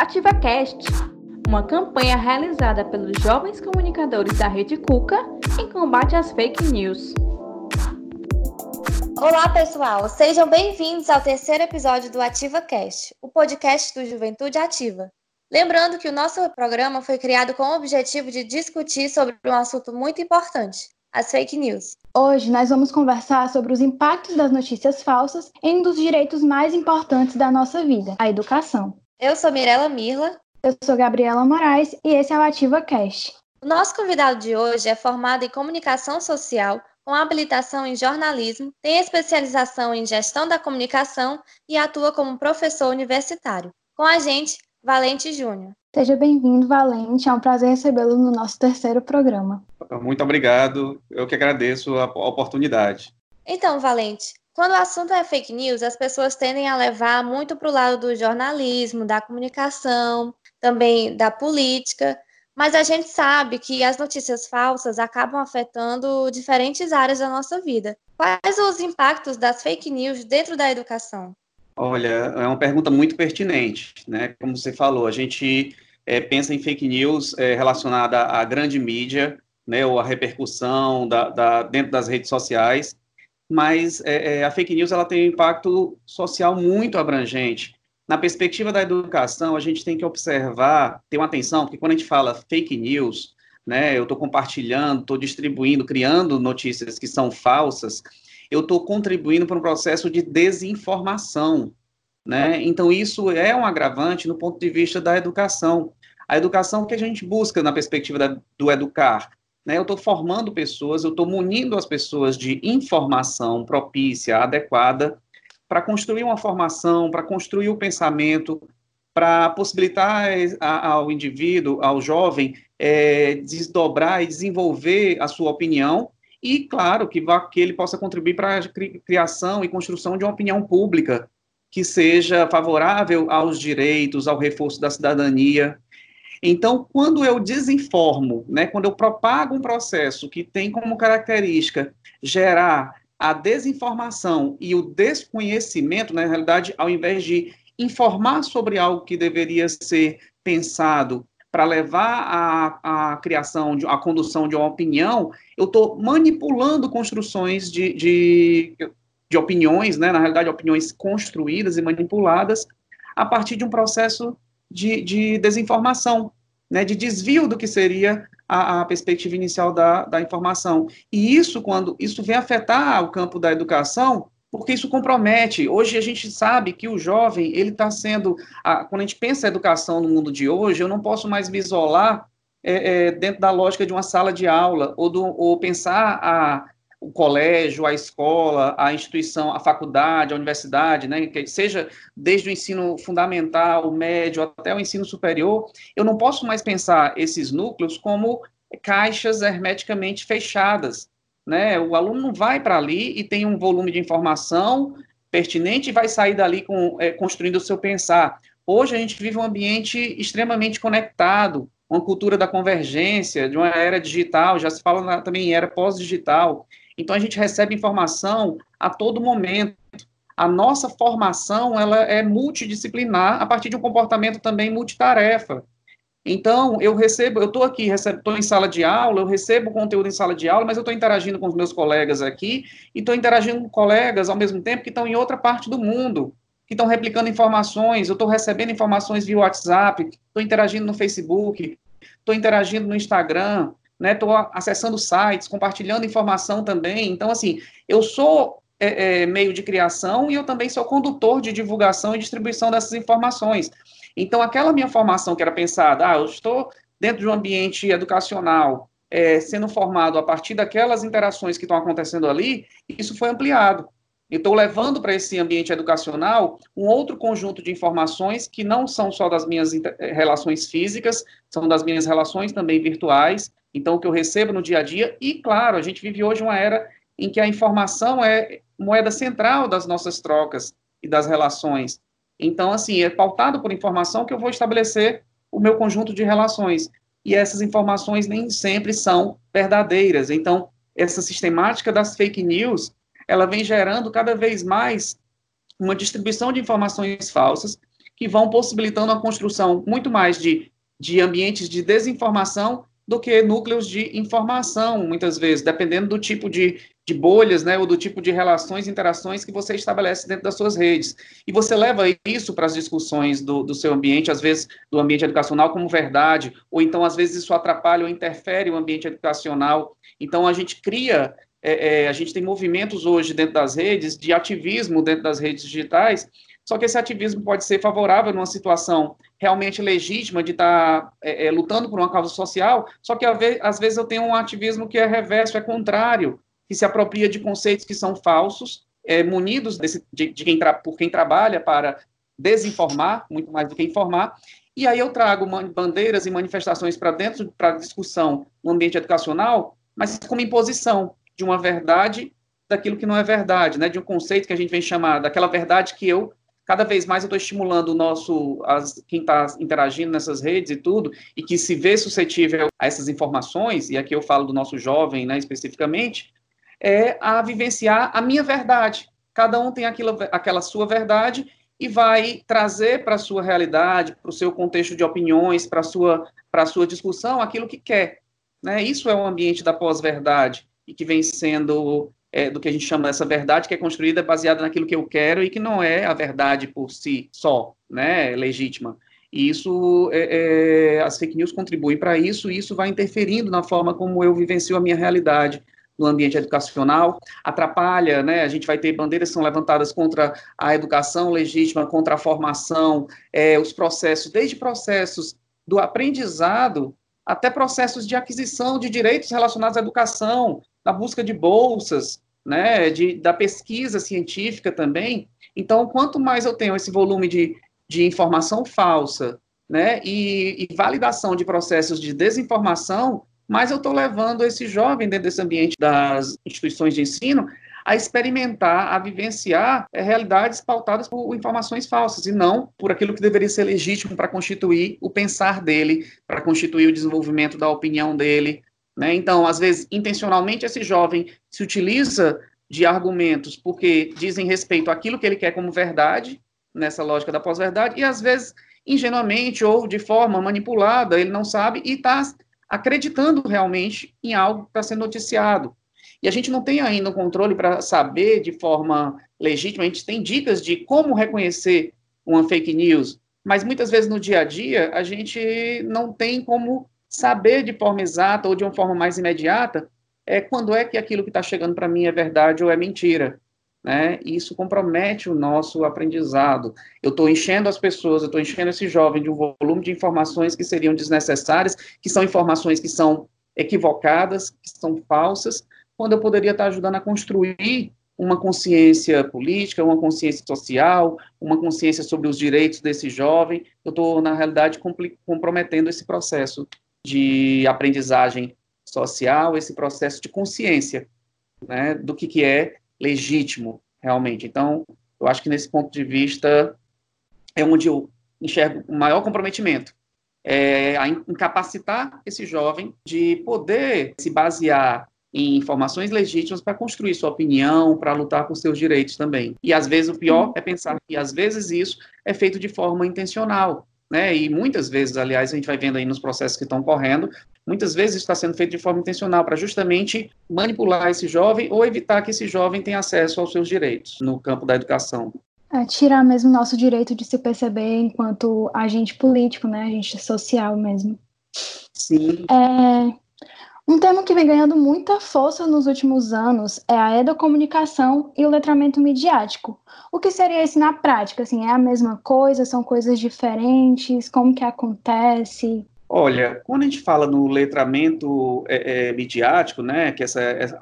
AtivaCast, uma campanha realizada pelos jovens comunicadores da Rede Cuca em combate às fake news. Olá, pessoal! Sejam bem-vindos ao terceiro episódio do AtivaCast, o podcast do Juventude Ativa. Lembrando que o nosso programa foi criado com o objetivo de discutir sobre um assunto muito importante, as fake news. Hoje nós vamos conversar sobre os impactos das notícias falsas em um dos direitos mais importantes da nossa vida, a educação. Eu sou Mirella Mirla. Eu sou Gabriela Moraes e esse é o Ativa Cast. O nosso convidado de hoje é formado em comunicação social, com habilitação em jornalismo, tem especialização em gestão da comunicação e atua como professor universitário. Com a gente, Valente Júnior. Seja bem-vindo, Valente. É um prazer recebê-lo no nosso terceiro programa. Muito obrigado. Eu que agradeço a oportunidade. Então, Valente, quando o assunto é fake news, as pessoas tendem a levar muito para o lado do jornalismo, da comunicação, também da política, mas a gente sabe que as notícias falsas acabam afetando diferentes áreas da nossa vida. Quais os impactos das fake news dentro da educação? Olha, é uma pergunta muito pertinente, né? Como você falou, a gente é, pensa em fake news é, relacionada à grande mídia, né, ou à repercussão da, da, dentro das redes sociais, mas é, é, a fake news ela tem um impacto social muito abrangente. Na perspectiva da educação, a gente tem que observar, ter uma atenção, porque quando a gente fala fake news, né, eu estou compartilhando, estou distribuindo, criando notícias que são falsas, eu estou contribuindo para um processo de desinformação. Né? Então, isso é um agravante no ponto de vista da educação. A educação que a gente busca na perspectiva da, do educar, né? Eu estou formando pessoas, eu estou munindo as pessoas de informação propícia, adequada, para construir uma formação, para construir o pensamento, para possibilitar ao indivíduo, ao jovem, é, desdobrar e desenvolver a sua opinião e, claro, que, vá, que ele possa contribuir para a criação e construção de uma opinião pública que seja favorável aos direitos, ao reforço da cidadania, então, quando eu desinformo, né, quando eu propago um processo que tem como característica gerar a desinformação e o desconhecimento, na realidade, ao invés de informar sobre algo que deveria ser pensado para levar à, criação, à condução de uma opinião, eu estou manipulando construções de, de, de opiniões, né, na realidade, opiniões construídas e manipuladas a partir de um processo de, de desinformação, né, de desvio do que seria a, a, perspectiva inicial da, da informação. E isso, quando isso vem afetar o campo da educação, porque isso compromete. Hoje a gente sabe que o jovem, ele está sendo, a, quando a gente pensa a educação no mundo de hoje, eu não posso mais me isolar é, é, dentro da lógica de uma sala de aula, ou, do, ou pensar a, o colégio, a escola, a instituição, a faculdade, a universidade, né, que seja desde o ensino fundamental, o médio, até o ensino superior, eu não posso mais pensar esses núcleos como caixas hermeticamente fechadas, né? O aluno não vai para ali e tem um volume de informação pertinente e vai sair dali com, é, construindo o seu pensar. Hoje a gente vive um ambiente extremamente conectado, uma cultura da convergência, de uma era digital, já se fala na, também em era pós-digital. Então a gente recebe informação a todo momento. A nossa formação ela é multidisciplinar a partir de um comportamento também multitarefa. Então, eu recebo, eu estou aqui, estou em sala de aula, eu recebo conteúdo em sala de aula, mas eu estou interagindo com os meus colegas aqui e estou interagindo com colegas ao mesmo tempo que estão em outra parte do mundo, que estão replicando informações, eu estou recebendo informações via WhatsApp, estou interagindo no Facebook, estou interagindo no Instagram, estou né, acessando sites, compartilhando informação também. Então, assim, eu sou é, é, meio de criação e eu também sou condutor de divulgação e distribuição dessas informações. Então, aquela minha formação que era pensada, ah, eu estou dentro de um ambiente educacional, é, sendo formado a partir daquelas interações que estão acontecendo ali, isso foi ampliado. Estou levando para esse ambiente educacional um outro conjunto de informações que não são só das minhas relações físicas, são das minhas relações também virtuais, então, o que eu recebo no dia a dia, e claro, a gente vive hoje uma era em que a informação é moeda central das nossas trocas e das relações. Então, assim, é pautado por informação que eu vou estabelecer o meu conjunto de relações. E essas informações nem sempre são verdadeiras. Então, essa sistemática das fake news, ela vem gerando cada vez mais uma distribuição de informações falsas que vão possibilitando a construção muito mais de, de ambientes de desinformação do que núcleos de informação, muitas vezes, dependendo do tipo de, de bolhas, né, ou do tipo de relações, interações que você estabelece dentro das suas redes. E você leva isso para as discussões do, do seu ambiente, às vezes do ambiente educacional como verdade, ou então às vezes isso atrapalha ou interfere o ambiente educacional. Então a gente cria, é, é, a gente tem movimentos hoje dentro das redes, de ativismo dentro das redes digitais, só que esse ativismo pode ser favorável numa situação realmente legítima de estar tá, é, é, lutando por uma causa social, só que às vezes eu tenho um ativismo que é reverso, é contrário, que se apropria de conceitos que são falsos, é, munidos desse, de, de quem por quem trabalha para desinformar, muito mais do que informar, e aí eu trago bandeiras e manifestações para dentro, para discussão no ambiente educacional, mas como imposição de uma verdade daquilo que não é verdade, né, de um conceito que a gente vem chamar daquela verdade que eu cada vez mais eu estou estimulando o nosso, as, quem está interagindo nessas redes e tudo, e que se vê suscetível a essas informações, e aqui eu falo do nosso jovem, né, especificamente, é a vivenciar a minha verdade. Cada um tem aquilo, aquela sua verdade e vai trazer para a sua realidade, para o seu contexto de opiniões, para a sua, sua discussão, aquilo que quer. Né? Isso é o ambiente da pós-verdade e que vem sendo é, do que a gente chama dessa verdade que é construída baseada naquilo que eu quero e que não é a verdade por si só, né, legítima. E isso, é, é, as fake news contribuem para isso, e isso vai interferindo na forma como eu vivencio a minha realidade no ambiente educacional, atrapalha, né, a gente vai ter bandeiras que são levantadas contra a educação legítima, contra a formação, é, os processos, desde processos do aprendizado até processos de aquisição de direitos relacionados à educação, da busca de bolsas, né, de, da pesquisa científica também. Então, quanto mais eu tenho esse volume de, de informação falsa, né, e, e validação de processos de desinformação, mais eu estou levando esse jovem dentro desse ambiente das instituições de ensino a experimentar, a vivenciar é, realidades pautadas por informações falsas e não por aquilo que deveria ser legítimo para constituir o pensar dele, para constituir o desenvolvimento da opinião dele, né? Então, às vezes, intencionalmente, esse jovem se utiliza de argumentos porque dizem respeito àquilo que ele quer como verdade, nessa lógica da pós-verdade, e às vezes, ingenuamente ou de forma manipulada, ele não sabe e está acreditando realmente em algo que está sendo noticiado. E a gente não tem ainda um controle para saber de forma legítima, a gente tem dicas de como reconhecer uma fake news, mas muitas vezes no dia a dia a gente não tem como saber de forma exata ou de uma forma mais imediata é quando é que aquilo que está chegando para mim é verdade ou é mentira. Né? Isso compromete o nosso aprendizado. Eu estou enchendo as pessoas, eu estou enchendo esse jovem de um volume de informações que seriam desnecessárias, que são informações que são equivocadas, que são falsas, quando eu poderia estar ajudando a construir uma consciência política, uma consciência social, uma consciência sobre os direitos desse jovem. Eu estou, na realidade, comprometendo esse processo de aprendizagem social, esse processo de consciência né, do que, que é legítimo realmente. Então, eu acho que nesse ponto de vista é onde eu enxergo o maior comprometimento, é a incapacitar esse jovem de poder se basear em informações legítimas para construir sua opinião, para lutar por seus direitos também. E às vezes o pior é pensar que às vezes isso é feito de forma intencional, né? E muitas vezes, aliás, a gente vai vendo aí nos processos que estão correndo, muitas vezes está sendo feito de forma intencional para justamente manipular esse jovem ou evitar que esse jovem tenha acesso aos seus direitos no campo da educação. É, tirar mesmo nosso direito de se perceber enquanto agente político, né, agente social mesmo. Sim. É, um tema que vem ganhando muita força nos últimos anos é a educomunicação e o letramento midiático. O que seria isso na prática? Assim, é a mesma coisa? São coisas diferentes? Como que acontece? Olha, quando a gente fala no letramento é, é, midiático, né, que essa, essa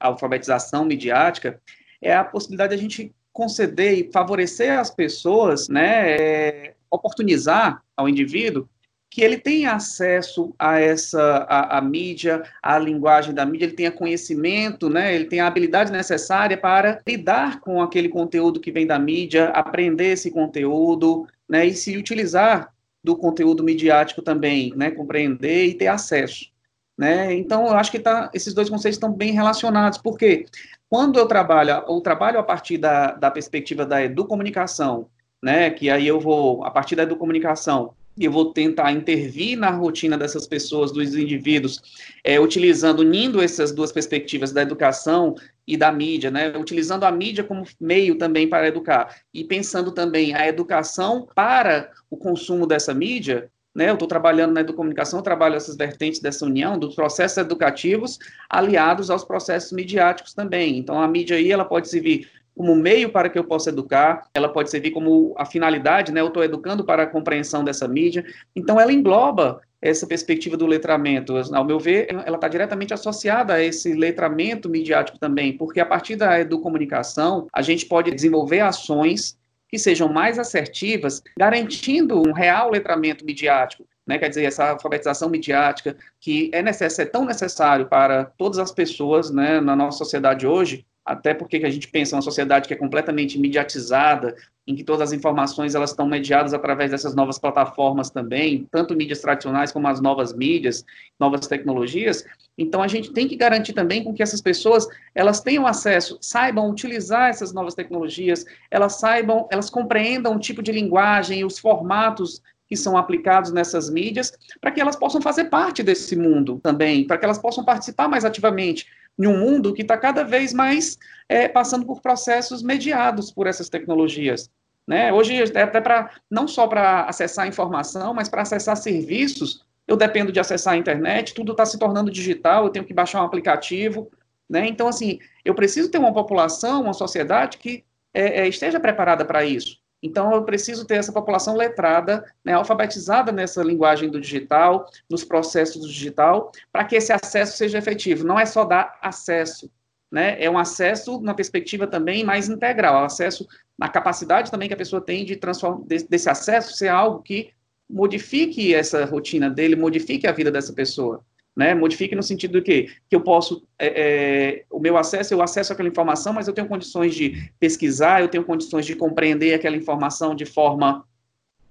alfabetização midiática, é a possibilidade de a gente conceder e favorecer as pessoas, né, é, oportunizar ao indivíduo que ele tenha acesso a essa a, a, mídia, a linguagem da mídia, ele tenha conhecimento, né, ele tenha a habilidade necessária para lidar com aquele conteúdo que vem da mídia, aprender esse conteúdo, né, e se utilizar do conteúdo midiático também, né, compreender e ter acesso, né? Então, eu acho que tá, esses dois conceitos estão bem relacionados, porque quando eu trabalho, ou trabalho a partir da, da perspectiva da educomunicação, né, que aí eu vou, a partir da educomunicação, eu vou tentar intervir na rotina dessas pessoas, dos indivíduos, é, utilizando, unindo essas duas perspectivas da educação e da mídia, né, utilizando a mídia como meio também para educar, e pensando também a educação para o consumo dessa mídia, né, eu estou trabalhando na educomunicação, trabalho essas vertentes dessa união dos processos educativos aliados aos processos midiáticos também. Então, a mídia aí, ela pode servir como meio para que eu possa educar, ela pode servir como a finalidade, né? Eu estou educando para a compreensão dessa mídia. Então, ela engloba essa perspectiva do letramento. Ao meu ver, ela está diretamente associada a esse letramento midiático também, porque a partir da educomunicação, a gente pode desenvolver ações que sejam mais assertivas, garantindo um real letramento midiático. Né, quer dizer, essa alfabetização midiática que é, necess é tão necessário para todas as pessoas né, na nossa sociedade hoje, até porque a gente pensa uma sociedade que é completamente mediatizada, em que todas as informações elas estão mediadas através dessas novas plataformas também, tanto mídias tradicionais como as novas mídias, novas tecnologias. Então a gente tem que garantir também com que essas pessoas elas tenham acesso, saibam utilizar essas novas tecnologias, elas saibam, elas compreendam o tipo de linguagem, os formatos que são aplicados nessas mídias, para que elas possam fazer parte desse mundo também, para que elas possam participar mais ativamente em um mundo que está cada vez mais é, passando por processos mediados por essas tecnologias. Né? Hoje, é até para não só para acessar informação, mas para acessar serviços, eu dependo de acessar a internet, tudo está se tornando digital, eu tenho que baixar um aplicativo. Né? Então, assim, eu preciso ter uma população, uma sociedade que é, é, esteja preparada para isso. Então, eu preciso ter essa população letrada, né, alfabetizada nessa linguagem do digital, nos processos do digital, para que esse acesso seja efetivo. Não é só dar acesso, né, é um acesso na perspectiva também mais integral, acesso na capacidade também que a pessoa tem de transformar desse acesso ser algo que modifique essa rotina dele, modifique a vida dessa pessoa né? Modifique no sentido do que, que eu posso, é, é, o meu acesso, eu acesso aquela informação, mas eu tenho condições de pesquisar, eu tenho condições de compreender aquela informação de forma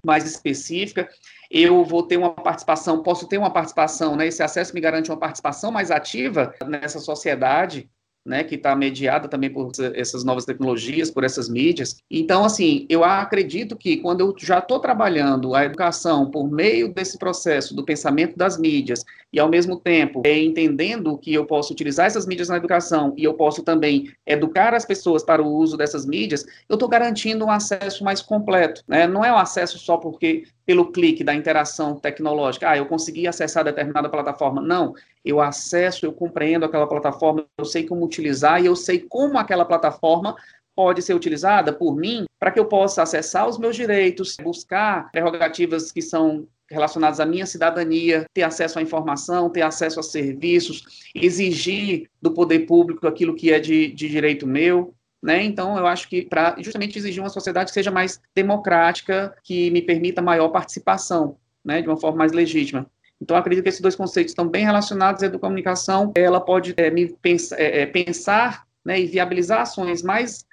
mais específica, eu vou ter uma participação, posso ter uma participação, né? Esse acesso me garante uma participação mais ativa nessa sociedade, né, que está mediada também por essas novas tecnologias, por essas mídias. Então, assim, eu acredito que quando eu já estou trabalhando a educação por meio desse processo do pensamento das mídias e, ao mesmo tempo, é, entendendo que eu posso utilizar essas mídias na educação e eu posso também educar as pessoas para o uso dessas mídias, eu estou garantindo um acesso mais completo. Né? Não é um acesso só porque pelo clique da interação tecnológica, ah, eu consegui acessar determinada plataforma. Não, eu acesso, eu compreendo aquela plataforma, eu sei como utilizar e eu sei como aquela plataforma pode ser utilizada por mim para que eu possa acessar os meus direitos, buscar prerrogativas que são relacionadas à minha cidadania, ter acesso à informação, ter acesso a serviços, exigir do poder público aquilo que é de, de direito meu. Né? Então, eu acho que para justamente exigir uma sociedade que seja mais democrática, que me permita maior participação, né, de uma forma mais legítima. Então, acredito que esses dois conceitos estão bem relacionados. A comunicação, ela pode é, me é, pensar né, e viabilizar ações mais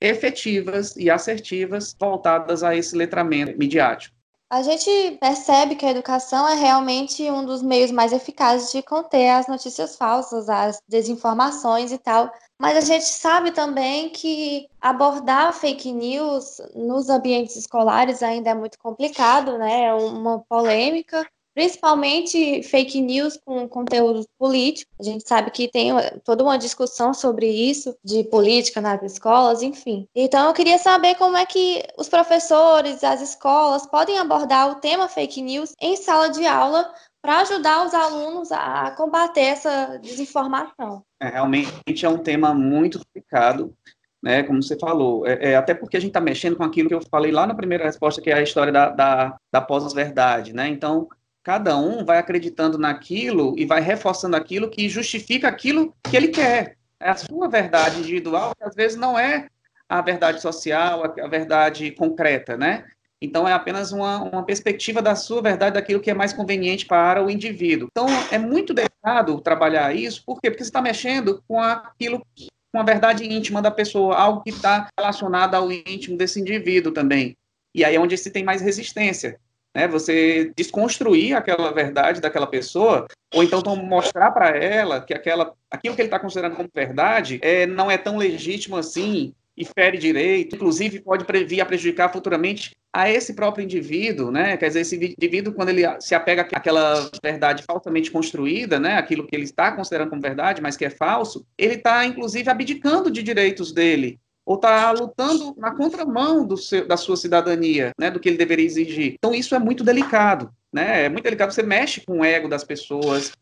efetivas e assertivas voltadas a esse letramento midiático. A gente percebe que a educação é realmente um dos meios mais eficazes de conter as notícias falsas, as desinformações e tal. Mas a gente sabe também que abordar fake news nos ambientes escolares ainda é muito complicado, né? É uma polêmica principalmente fake news com conteúdo político. A gente sabe que tem toda uma discussão sobre isso, de política nas escolas, enfim. Então, eu queria saber como é que os professores, as escolas podem abordar o tema fake news em sala de aula para ajudar os alunos a combater essa desinformação. É, realmente é um tema muito complicado, né, como você falou, é, é até porque a gente está mexendo com aquilo que eu falei lá na primeira resposta, que é a história da, da, da pós-verdade, né, então cada um vai acreditando naquilo e vai reforçando aquilo que justifica aquilo que ele quer. É a sua verdade individual, que às vezes não é a verdade social, a, verdade concreta, né? Então, é apenas uma, uma perspectiva da sua verdade, daquilo que é mais conveniente para o indivíduo. Então, é muito delicado trabalhar isso, por quê? Porque você está mexendo com aquilo, com a verdade íntima da pessoa, algo que está relacionado ao íntimo desse indivíduo também. E aí é onde se tem mais resistência né? Você desconstruir aquela verdade daquela pessoa, ou então mostrar para ela que aquela, aquilo que ele está considerando como verdade é, não é tão legítimo assim, e fere direito, inclusive pode vir a prejudicar futuramente a esse próprio indivíduo, né? Quer dizer, esse indivíduo, quando ele se apega àquela verdade falsamente construída, né? Aquilo que ele está considerando como verdade, mas que é falso, ele está, inclusive, abdicando de direitos dele, ou está lutando na contramão seu, da sua cidadania, né? Do que ele deveria exigir. Então, isso é muito delicado, né? É muito delicado. Você mexe com o ego das pessoas,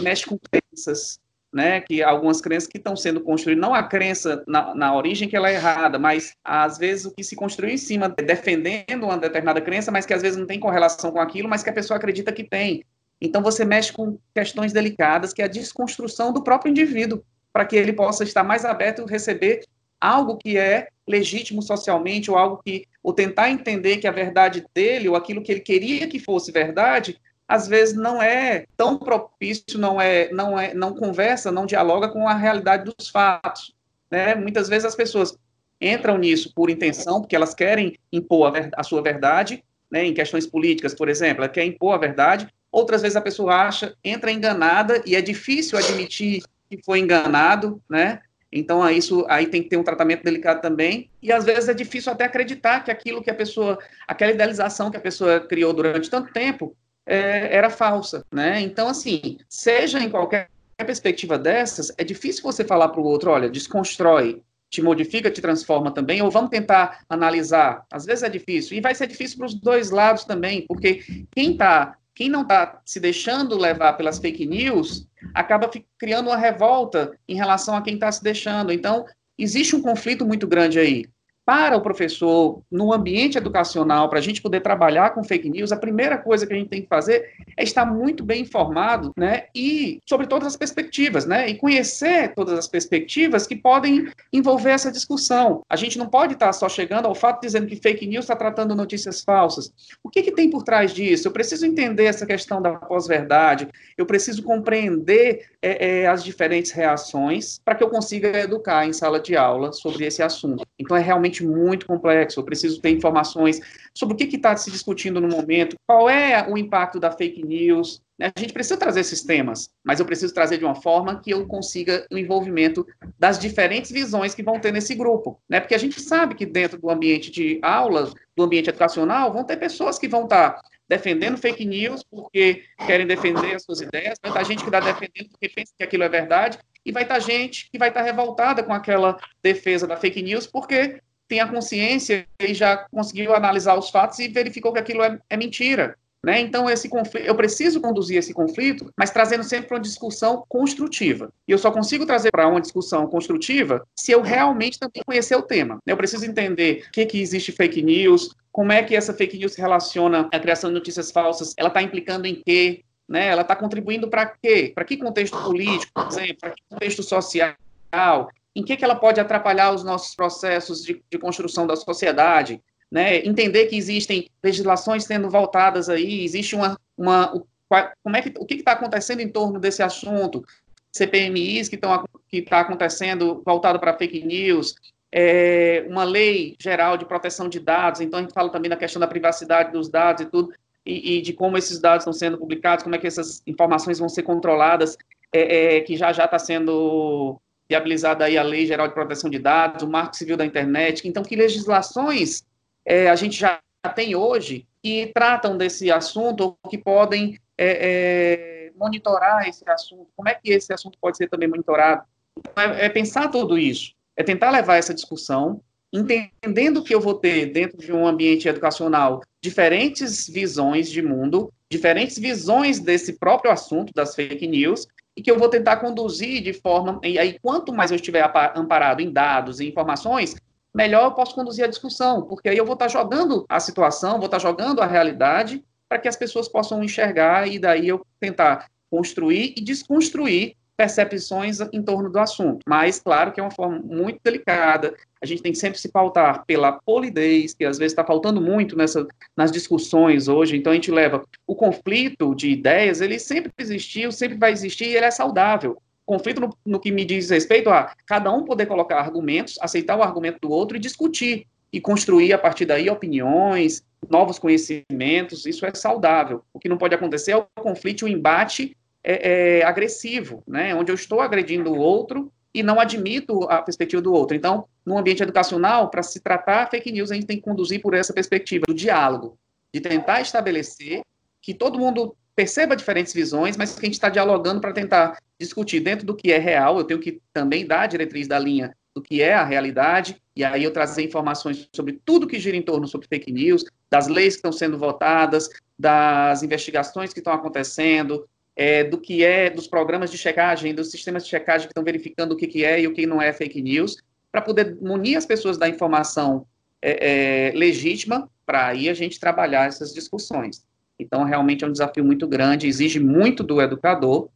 mexe com crenças, né, que algumas crenças que estão sendo construídas, não a crença na, na, origem que ela é errada, mas às vezes o que se construiu em cima, defendendo uma determinada crença, mas que às vezes não tem correlação com aquilo, mas que a pessoa acredita que tem. Então você mexe com questões delicadas, que é a desconstrução do próprio indivíduo, para que ele possa estar mais aberto a receber algo que é legítimo socialmente, ou algo que, ou tentar entender que a verdade dele, ou aquilo que ele queria que fosse verdade, às vezes não é tão propício, não é, não é, não conversa, não dialoga com a realidade dos fatos. Né? Muitas vezes as pessoas entram nisso por intenção, porque elas querem impor a, a sua verdade, né? em questões políticas, por exemplo, ela quer impor a verdade. Outras vezes a pessoa acha, entra enganada e é difícil admitir que foi enganado, né? Então, isso aí tem que ter um tratamento delicado também. E às vezes é difícil até acreditar que aquilo que a pessoa, aquela idealização que a pessoa criou durante tanto tempo, é, era falsa, né? Então, assim, seja em qualquer perspectiva dessas, é difícil você falar para o outro, olha, desconstrói, te modifica, te transforma também, ou vamos tentar analisar. Às vezes é difícil, e vai ser difícil para os dois lados também, porque quem tá, quem não está se deixando levar pelas fake news, acaba criando uma revolta em relação a quem está se deixando. Então, existe um conflito muito grande aí para o professor, no ambiente educacional, para a gente poder trabalhar com fake news, a primeira coisa que a gente tem que fazer é estar muito bem informado, né, e sobre todas as perspectivas, né, e conhecer todas as perspectivas que podem envolver essa discussão. A gente não pode estar só chegando ao fato dizendo que fake news está tratando notícias falsas. O que, que tem por trás disso? Eu preciso entender essa questão da pós-verdade, eu preciso compreender é, é, as diferentes reações para que eu consiga educar em sala de aula sobre esse assunto. Então, é realmente muito complexo. Eu preciso ter informações sobre o que está se discutindo no momento, qual é o impacto da fake news. Né? A gente precisa trazer esses temas, mas eu preciso trazer de uma forma que eu consiga o envolvimento das diferentes visões que vão ter nesse grupo. Né? Porque a gente sabe que dentro do ambiente de aulas, do ambiente educacional, vão ter pessoas que vão estar tá defendendo fake news porque querem defender as suas ideias, vai estar gente que está defendendo porque pensa que aquilo é verdade, e vai estar gente que vai estar revoltada com aquela defesa da fake news porque tem a consciência e já conseguiu analisar os fatos e verificou que aquilo é, é mentira. Né? Então, esse conflito, eu preciso conduzir esse conflito, mas trazendo sempre para uma discussão construtiva. E eu só consigo trazer para uma discussão construtiva se eu realmente também conhecer o tema. Eu preciso entender o que, que existe fake news, como é que essa fake news se relaciona à criação de notícias falsas, ela está implicando em quê, né? ela está contribuindo para quê? Para que contexto político, por exemplo, para que contexto social, em que, que ela pode atrapalhar os nossos processos de, de construção da sociedade, né? entender que existem legislações sendo voltadas aí, existe uma, uma como é que, o que está acontecendo em torno desse assunto, CPMIs que estão que está acontecendo voltado para fake news, é, uma lei geral de proteção de dados, então a gente fala também da questão da privacidade dos dados e tudo, e, e de como esses dados estão sendo publicados, como é que essas informações vão ser controladas, é, é, que já já está sendo viabilizada aí a Lei Geral de Proteção de Dados, o Marco Civil da Internet. Então, que legislações é, a gente já tem hoje que tratam desse assunto ou que podem é, é, monitorar esse assunto? Como é que esse assunto pode ser também monitorado? É, é pensar tudo isso, é tentar levar essa discussão, entendendo que eu vou ter dentro de um ambiente educacional diferentes visões de mundo, diferentes visões desse próprio assunto das fake news, e que eu vou tentar conduzir de forma. E aí, quanto mais eu estiver amparado em dados e informações, melhor eu posso conduzir a discussão, porque aí eu vou estar jogando a situação, vou estar jogando a realidade para que as pessoas possam enxergar e daí eu tentar construir e desconstruir percepções em torno do assunto. Mas, claro que é uma forma muito delicada. A gente tem que sempre se pautar pela polidez, que às vezes está faltando muito nessa, nas discussões hoje. Então, a gente leva o conflito de ideias, ele sempre existiu, sempre vai existir e ele é saudável. Conflito no, no que me diz respeito a cada um poder colocar argumentos, aceitar o argumento do outro e discutir e construir a partir daí opiniões, novos conhecimentos, isso é saudável. O que não pode acontecer é o conflito, o embate é, é, agressivo, né? Onde eu estou agredindo o outro e não admito a perspectiva do outro. Então, no ambiente educacional, para se tratar fake news, a gente tem que conduzir por essa perspectiva do diálogo, de tentar estabelecer que todo mundo perceba diferentes visões, mas que a gente está dialogando para tentar discutir dentro do que é real. Eu tenho que também dar a diretriz da linha do que é a realidade, e aí eu trazer informações sobre tudo que gira em torno sobre fake news, das leis que estão sendo votadas, das investigações que estão acontecendo, é, do que é, dos programas de checagem, dos sistemas de checagem que estão verificando o que, que é e o que não é fake news, para poder munir as pessoas da informação é, é, legítima, para aí a gente trabalhar essas discussões. Então, realmente é um desafio muito grande, exige muito do educador,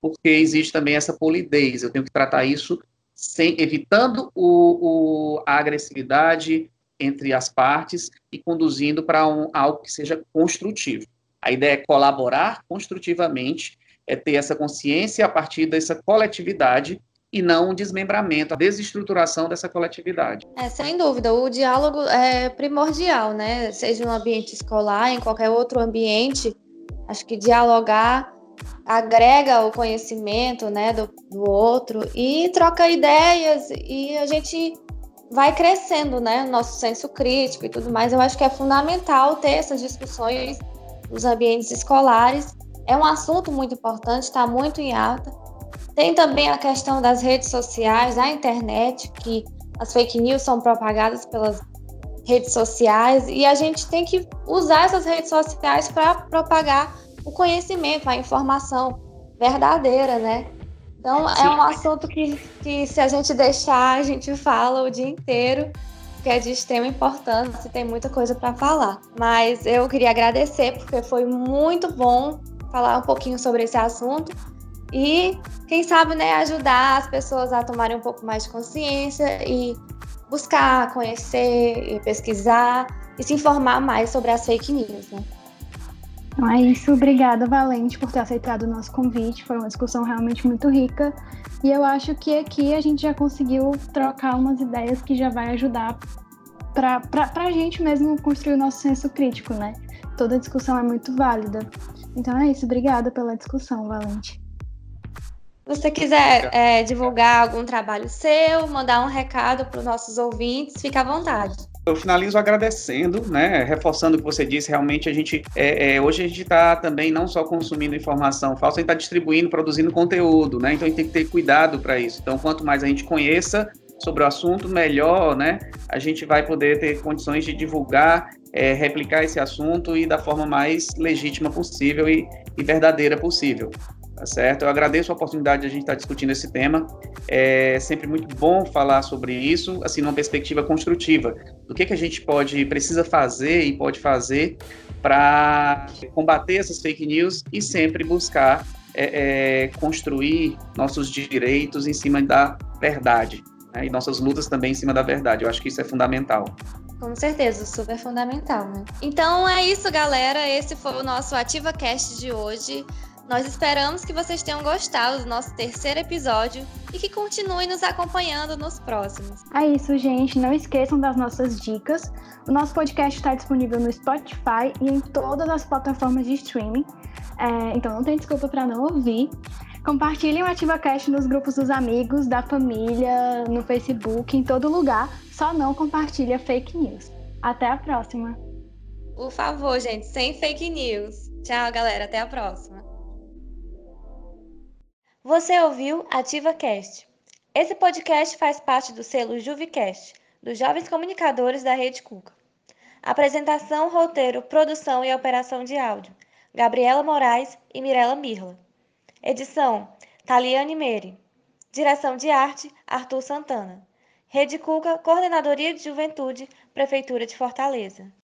porque existe também essa polidez. Eu tenho que tratar isso sem, evitando o, o, a agressividade entre as partes e conduzindo para um, algo que seja construtivo. A ideia é colaborar construtivamente, é ter essa consciência a partir dessa coletividade e não um desmembramento, a desestruturação dessa coletividade. É, sem dúvida, o diálogo é primordial, né? Seja no ambiente escolar, em qualquer outro ambiente, acho que dialogar agrega o conhecimento, né, do, do outro e troca ideias e a gente vai crescendo, né, nosso senso crítico e tudo mais. Eu acho que é fundamental ter essas discussões nos ambientes escolares. É um assunto muito importante, está muito em alta. Tem também a questão das redes sociais, a internet, que as fake news são propagadas pelas redes sociais e a gente tem que usar essas redes sociais para propagar o conhecimento, a informação verdadeira, né? Então Sim. é um assunto que, que se a gente deixar, a gente fala o dia inteiro que é de extrema importância e tem muita coisa para falar. Mas eu queria agradecer porque foi muito bom falar um pouquinho sobre esse assunto e quem sabe, né, ajudar as pessoas a tomarem um pouco mais de consciência e buscar, conhecer e pesquisar e se informar mais sobre as fake news, né? Então é isso, obrigada Valente por ter aceitado o nosso convite. Foi uma discussão realmente muito rica e eu acho que aqui a gente já conseguiu trocar umas ideias que já vai ajudar para a gente mesmo construir o nosso senso crítico, né? Toda discussão é muito válida. Então é isso, obrigada pela discussão, Valente. Se você quiser é, divulgar algum trabalho seu, mandar um recado para os nossos ouvintes, fica à vontade. Eu finalizo agradecendo, né, reforçando o que você disse, realmente a gente, é, é, hoje a gente está também não só consumindo informação falsa, a gente está distribuindo, produzindo conteúdo, né, então a gente tem que ter cuidado para isso. Então, quanto mais a gente conheça sobre o assunto, melhor, né, a gente vai poder ter condições de divulgar, é, replicar esse assunto e da forma mais legítima possível e, e verdadeira possível tá certo? Eu agradeço a oportunidade de a gente estar discutindo esse tema. É sempre muito bom falar sobre isso, assim, numa perspectiva construtiva, do que, que a gente pode, precisa fazer e pode fazer para combater essas fake news e sempre buscar é, é, construir nossos direitos em cima da verdade, né? e nossas lutas também em cima da verdade. Eu acho que isso é fundamental. Com certeza, super fundamental, né? Então é isso, galera. Esse foi o nosso Ativa Cast de hoje. Nós esperamos que vocês tenham gostado do nosso terceiro episódio e que continuem nos acompanhando nos próximos. É isso, gente. Não esqueçam das nossas dicas. O nosso podcast está disponível no Spotify e em todas as plataformas de streaming. É, então não tem desculpa para não ouvir. Compartilhem o AtivaCast nos grupos dos amigos, da família, no Facebook, em todo lugar. Só não compartilha fake news. Até a próxima. Por favor, gente, sem fake news. Tchau, galera. Até a próxima. Você ouviu Ativa Cast. Esse podcast faz parte do selo Juvicast, dos jovens comunicadores da Rede Cuca. Apresentação, roteiro, produção e operação de áudio: Gabriela Moraes e Mirela Mirla. Edição: Taliane Meire. Direção de arte: Arthur Santana. Rede Cuca, Coordenadoria de Juventude, Prefeitura de Fortaleza.